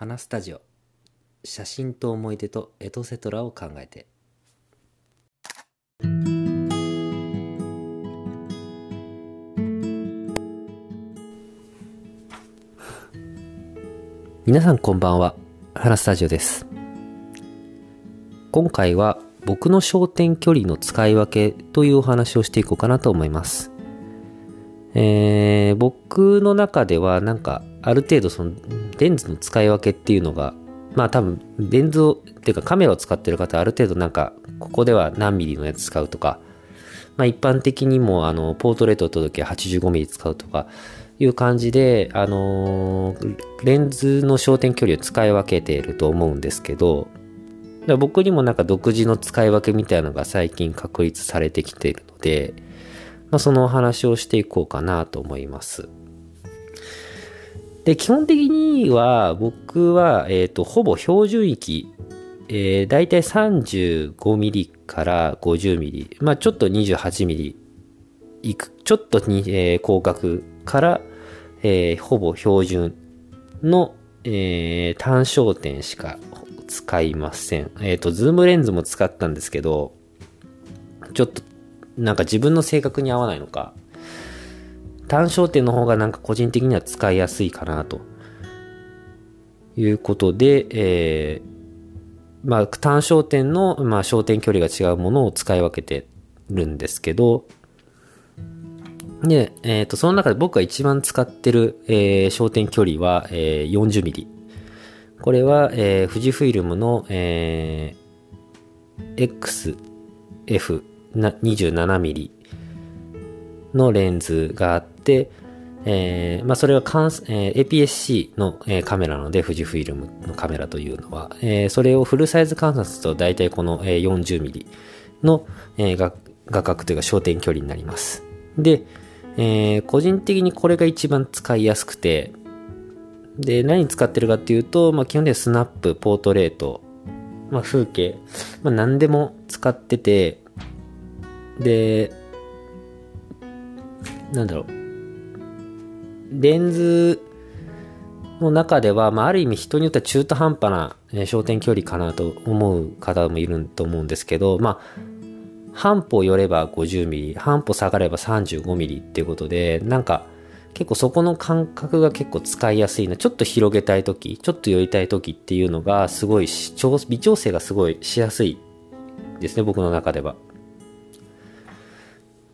花スタジオ。写真と思い出とエトセトラを考えて。皆さんこんばんは。花スタジオです。今回は僕の焦点距離の使い分けというお話をしていこうかなと思います。えー、僕の中ではなんかある程度そのレンズの使い分けっていうのがまあ多分レンズをっていうかカメラを使ってる方ある程度なんかここでは何ミリのやつ使うとかまあ一般的にもあのポートレートを撮るときは85ミリ使うとかいう感じであのー、レンズの焦点距離を使い分けていると思うんですけど僕にもなんか独自の使い分けみたいなのが最近確立されてきているので、まあ、そのお話をしていこうかなと思います。で、基本的には僕は、え、ー、と、ほぼ標準域、えー、大体35ミリから50ミリ、まあちょっと28ミリいく、ちょっとに、えー、広角から、えー、ほぼ標準の、えー、単焦点しか使いません。え、ー、と、ズームレンズも使ったんですけど、ちょっと、なんか自分の性格に合わないのか、単焦点の方がなんか個人的には使いやすいかなと。いうことで、えー、まあ、単焦点の、まあ、焦点距離が違うものを使い分けてるんですけど、で、えっ、ー、と、その中で僕が一番使ってる、えー、焦点距離は、えー、40ミリ。これは、えー、富士フイルムの、えー、XF 27mm のレンズがあって、えー、まあ、それは、えー、APS-C の、えー、カメラなので、富士フイルムのカメラというのは、えー、それをフルサイズ観察と大体この、えー、40mm の、えー、画画角というか焦点距離になります。で、えー、個人的にこれが一番使いやすくて、で、何使ってるかっていうと、まあ、基本的にはスナップ、ポートレート、まあ、風景、まあ、何でも使ってて、で、なんだろう、レンズの中では、まあ、ある意味人によっては中途半端な、え、焦点距離かなと思う方もいると思うんですけど、まあ、半歩寄れば50ミリ、半歩下がれば35ミリっていうことで、なんか、結構そこの感覚が結構使いやすいな。ちょっと広げたい時、ちょっと寄りたい時っていうのがすごい微調整がすごいしやすいですね、僕の中では。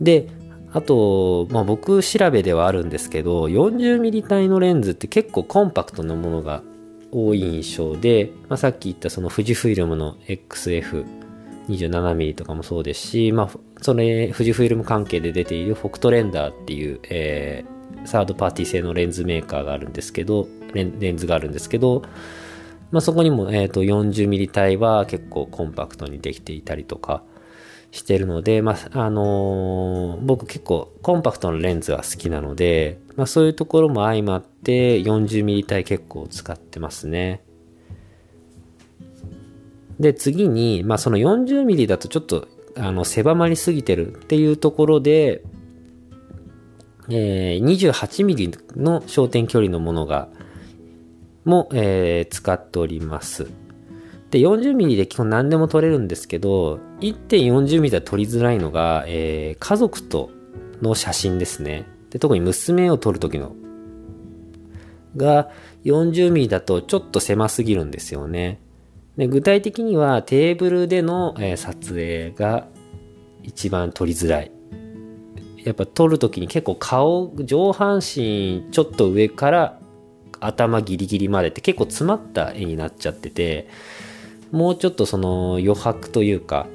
で、あと、まあ、僕調べではあるんですけど 40mm 帯のレンズって結構コンパクトなものが多い印象で、まあ、さっき言ったその富士フイルムの XF27mm とかもそうですし、まあ、それ富士フイルム関係で出ているフォクトレンダーっていう、えー、サードパーティー製のレンズメーカーがあるんですけどレンズがあるんですけど、まあ、そこにも、えーと、40mm 帯は結構コンパクトにできていたりとか、してるので、まあ、あのー、僕結構コンパクトなレンズが好きなので、まあ、そういうところも相まって 40mm 帯結構使ってますね。で、次に、まあ、その 40mm だとちょっとあの狭まりすぎてるっていうところで、えー、28mm の焦点距離のものが、も、えー、使っております。で、40mm で基本何でも撮れるんですけど、1.40mm では撮りづらいのが、えー、家族との写真ですね。で、特に娘を撮るときの、が 40mm だとちょっと狭すぎるんですよね。で具体的にはテーブルでの、えー、撮影が一番撮りづらい。やっぱ撮るときに結構顔、上半身ちょっと上から頭ギリギリまでって結構詰まった絵になっちゃってて、もうちょっとその余白というか、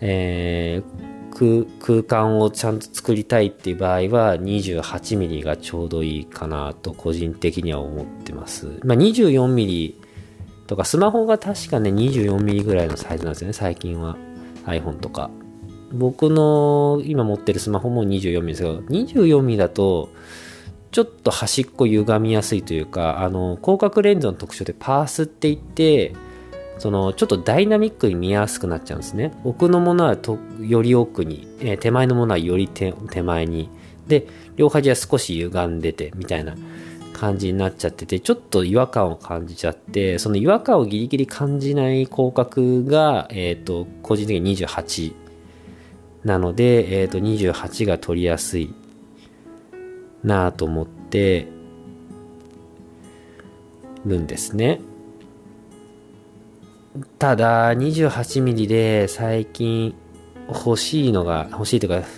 えー、空間をちゃんと作りたいっていう場合は 28mm がちょうどいいかなと個人的には思ってます。まあ、24mm とかスマホが確かね 24mm ぐらいのサイズなんですよね最近は iPhone とか。僕の今持ってるスマホも 24mm ですけど 24mm だとちょっと端っこ歪みやすいというかあの広角レンズの特徴でパースって言ってそのちょっとダイナミックに見やすくなっちゃうんですね奥のものはとより奥に、えー、手前のものはより手前にで両端は少し歪んでてみたいな感じになっちゃってて、ちょっと違和感を感じちゃって、その違和感をギリギリ感じない広角が、えっ、ー、と、個人的に28なので、えっ、ー、と、28が取りやすいなぁと思ってるんですね。ただ、28ミリで最近欲しいのが、欲しいというか、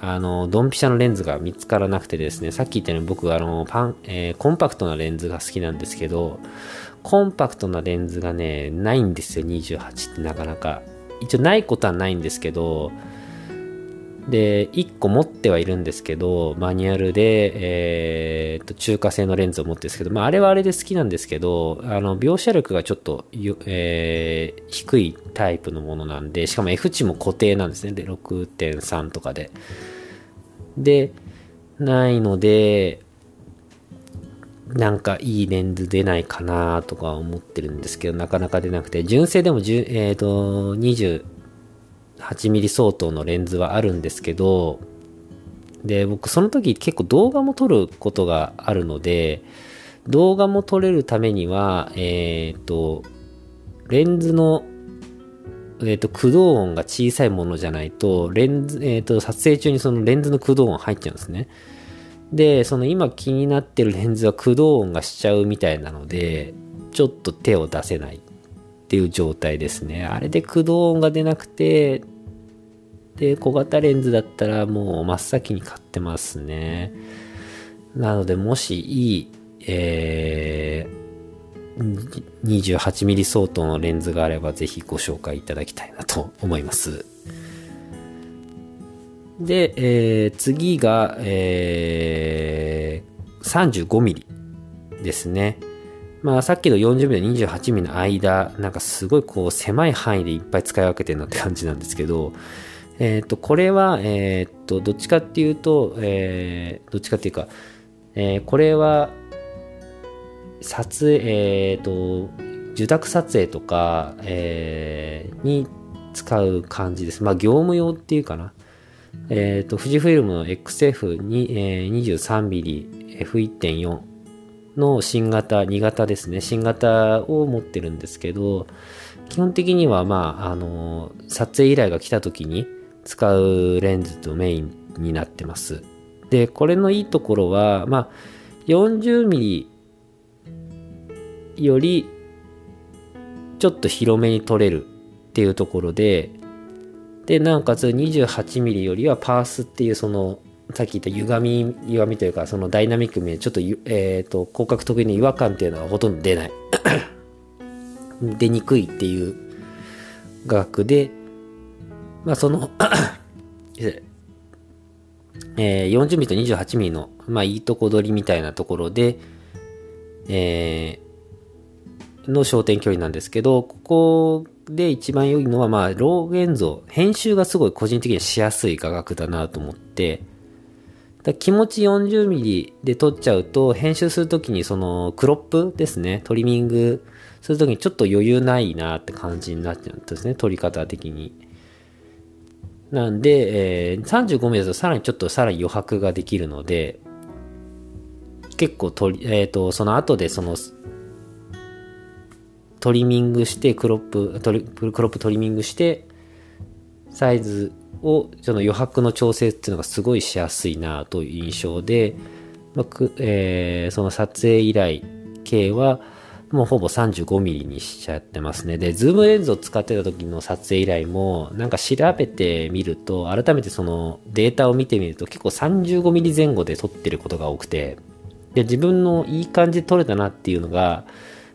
あの、ドンピシャのレンズが見つからなくてですね、さっき言ったように僕、あの、パン、えー、コンパクトなレンズが好きなんですけど、コンパクトなレンズがね、ないんですよ、28ってなかなか。一応ないことはないんですけど、で、1個持ってはいるんですけど、マニュアルで、えー、と、中華製のレンズを持ってるんですけど、まあ、あれはあれで好きなんですけど、あの、描写力がちょっと、えー、低いタイプのものなんで、しかも F 値も固定なんですね。で、6.3とかで。で、ないので、なんかいいレンズ出ないかなとか思ってるんですけど、なかなか出なくて、純正でも、えっ、ー、と、8ミリ相当のレンズはあるんですけど、で、僕その時結構動画も撮ることがあるので、動画も撮れるためには、えっ、ー、と、レンズの、えっ、ー、と、駆動音が小さいものじゃないと、レンズ、えっ、ー、と、撮影中にそのレンズの駆動音入っちゃうんですね。で、その今気になってるレンズは駆動音がしちゃうみたいなので、ちょっと手を出せないっていう状態ですね。あれで駆動音が出なくて、で、小型レンズだったらもう真っ先に買ってますね。なので、もしいい、えー、28mm 相当のレンズがあればぜひご紹介いただきたいなと思います。で、えー、次が、えー、35mm ですね。まあさっきの 40mm と 28mm の間、なんかすごいこう狭い範囲でいっぱい使い分けてるなって感じなんですけど、えっ、ー、と、これは、えっ、ー、と、どっちかっていうと、えー、どっちかっていうか、えー、これは、撮影、えっ、と、受託撮影とか、えー、に使う感じです。まあ、業務用っていうかな。えっ、と、富士フィルムの XF23mmF1.4 の新型、2型ですね。新型を持ってるんですけど、基本的には、まあ、あの、撮影依頼が来た時に、使うレンズとメインになってます。で、これのいいところは、まあ、40mm よりちょっと広めに撮れるっていうところで、で、なおかつ 28mm よりはパースっていうその、さっき言った歪み、歪みというか、そのダイナミック面、ちょっと、えっ、ー、と、広角特有の違和感っていうのはほとんど出ない。出にくいっていう画角で、まあその えー、40ミリと28ミリの、まあいいとこ取りみたいなところで、えー、の焦点距離なんですけど、ここで一番良いのは、まあ、ロー現像、編集がすごい個人的にしやすい画角だなと思って、だ気持ち 40mm で撮っちゃうと、編集するときにそのクロップですね、トリミングするときにちょっと余裕ないなって感じになっちゃうんですね、撮り方的に。なんで、えー、35mm だとさらにちょっとさらに余白ができるので、結構とり、えっ、ー、と、その後でその、トリミングして、クロップ、トリクロップトリミングして、サイズを、その余白の調整っていうのがすごいしやすいなという印象で、まあえー、その撮影依頼系は、もうほぼ 35mm にしちゃってますね。で、ズームレンズを使ってた時の撮影依頼も、なんか調べてみると、改めてそのデータを見てみると結構 35mm 前後で撮ってることが多くて、で、自分のいい感じで撮れたなっていうのが、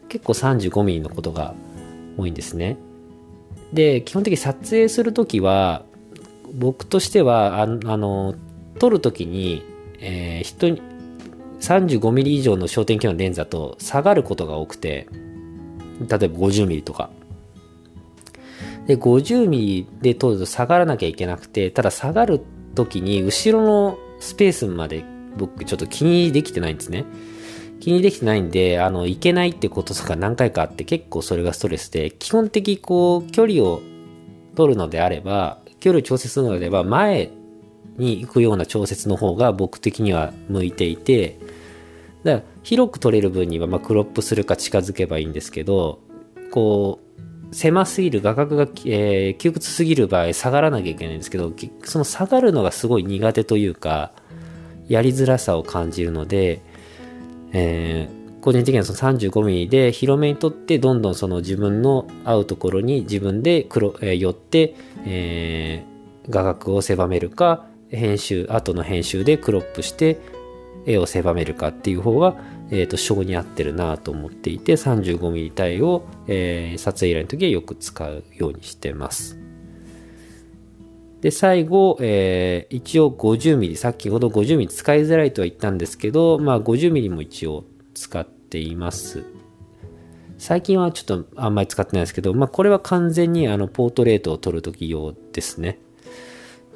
結構 35mm のことが多いんですね。で、基本的に撮影するときは、僕としては、あの、撮るときに、えー、人に、35mm 以上の焦点距離のレンズだと下がることが多くて、例えば 50mm とか。で、50mm で撮ると下がらなきゃいけなくて、ただ下がる時に後ろのスペースまで僕ちょっと気にできてないんですね。気にできてないんで、あの、いけないってこととか何回かあって結構それがストレスで、基本的こう、距離を取るのであれば、距離を調節するのであれば、前に行くような調節の方が僕的には向いていて、だから広く取れる分にはまクロップするか近づけばいいんですけどこう狭すぎる画角が、えー、窮屈すぎる場合下がらなきゃいけないんですけどその下がるのがすごい苦手というかやりづらさを感じるので、えー、個人的にはその 35mm で広めにとってどんどんその自分の合うところに自分で、寄って、えー、画角を狭めるか編集後の編集でクロップして絵を狭めるかっていう方が、えーと、性に合ってるなと思っていて 35mm 対を、えー、撮影依頼の時はよく使うようにしてます。で、最後、えー、一応 50mm、先ほど 50mm 使いづらいとは言ったんですけど、まあ 50mm も一応使っています。最近はちょっとあんまり使ってないですけど、まあこれは完全にあのポートレートを撮るとき用ですね。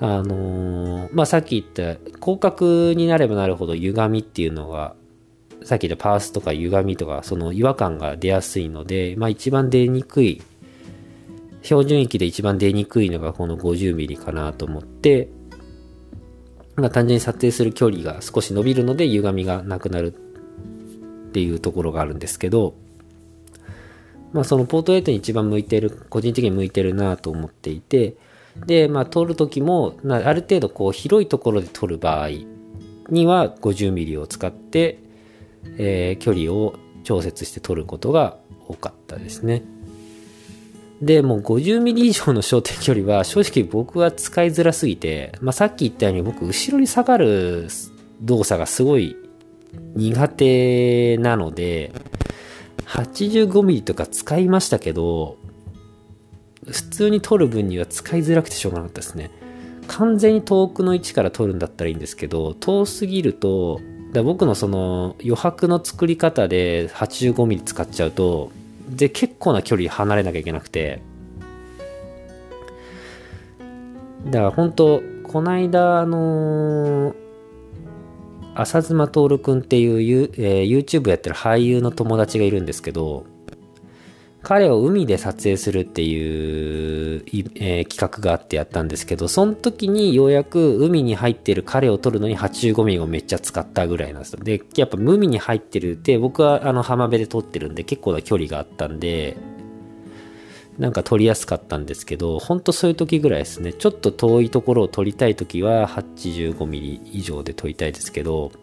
あのー、まあ、さっき言った広角になればなるほど歪みっていうのがさっき言ったパースとか歪みとかその違和感が出やすいので、まあ、一番出にくい標準域で一番出にくいのがこの 50mm かなと思って、まあ、単純に撮影する距離が少し伸びるので歪みがなくなるっていうところがあるんですけど、まあ、そのポートレートに一番向いてる個人的に向いてるなと思っていてで、まあ、撮る時も、ある程度こう広いところで撮る場合には 50mm を使って、えー、距離を調節して撮ることが多かったですね。で、もう 50mm 以上の焦点距離は正直僕は使いづらすぎて、まあ、さっき言ったように僕後ろに下がる動作がすごい苦手なので、85mm とか使いましたけど、普通に撮る分には使いづらくてしょうがなかったですね。完全に遠くの位置から撮るんだったらいいんですけど、遠すぎると、だ僕のその余白の作り方で 85mm 使っちゃうと、で、結構な距離離れなきゃいけなくて、だから本当こないだ、あのー、浅妻徹くんっていう、えー、YouTube やってる俳優の友達がいるんですけど、彼を海で撮影するっていう、えー、企画があってやったんですけど、その時にようやく海に入ってる彼を撮るのに85ミリをめっちゃ使ったぐらいなんですよ。で、やっぱ海に入ってるって、僕はあの浜辺で撮ってるんで結構な距離があったんで、なんか撮りやすかったんですけど、ほんとそういう時ぐらいですね。ちょっと遠いところを撮りたい時は85ミリ以上で撮りたいですけど、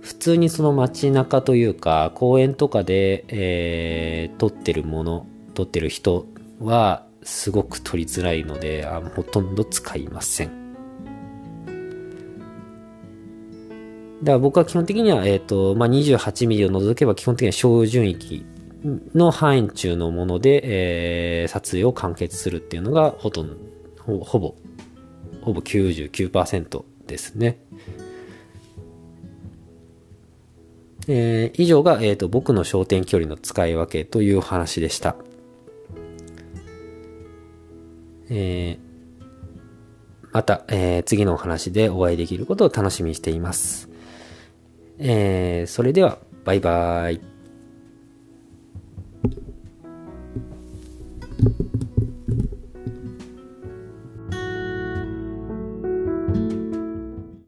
普通にその街中というか公園とかで、えー、撮ってるもの撮ってる人はすごく撮りづらいのであほとんど使いませんだから僕は基本的には、え、ー、と、まあ、28ミリを除けば基本的には小順域の範囲中のもので、えー、撮影を完結するっていうのがほとんど、ほぼ、ほぼ99%ですね。えー、以上が、えーと、僕の焦点距離の使い分けという話でした。えー、また、えー、次のお話でお会いできることを楽しみにしています。えー、それでは、バイバイ。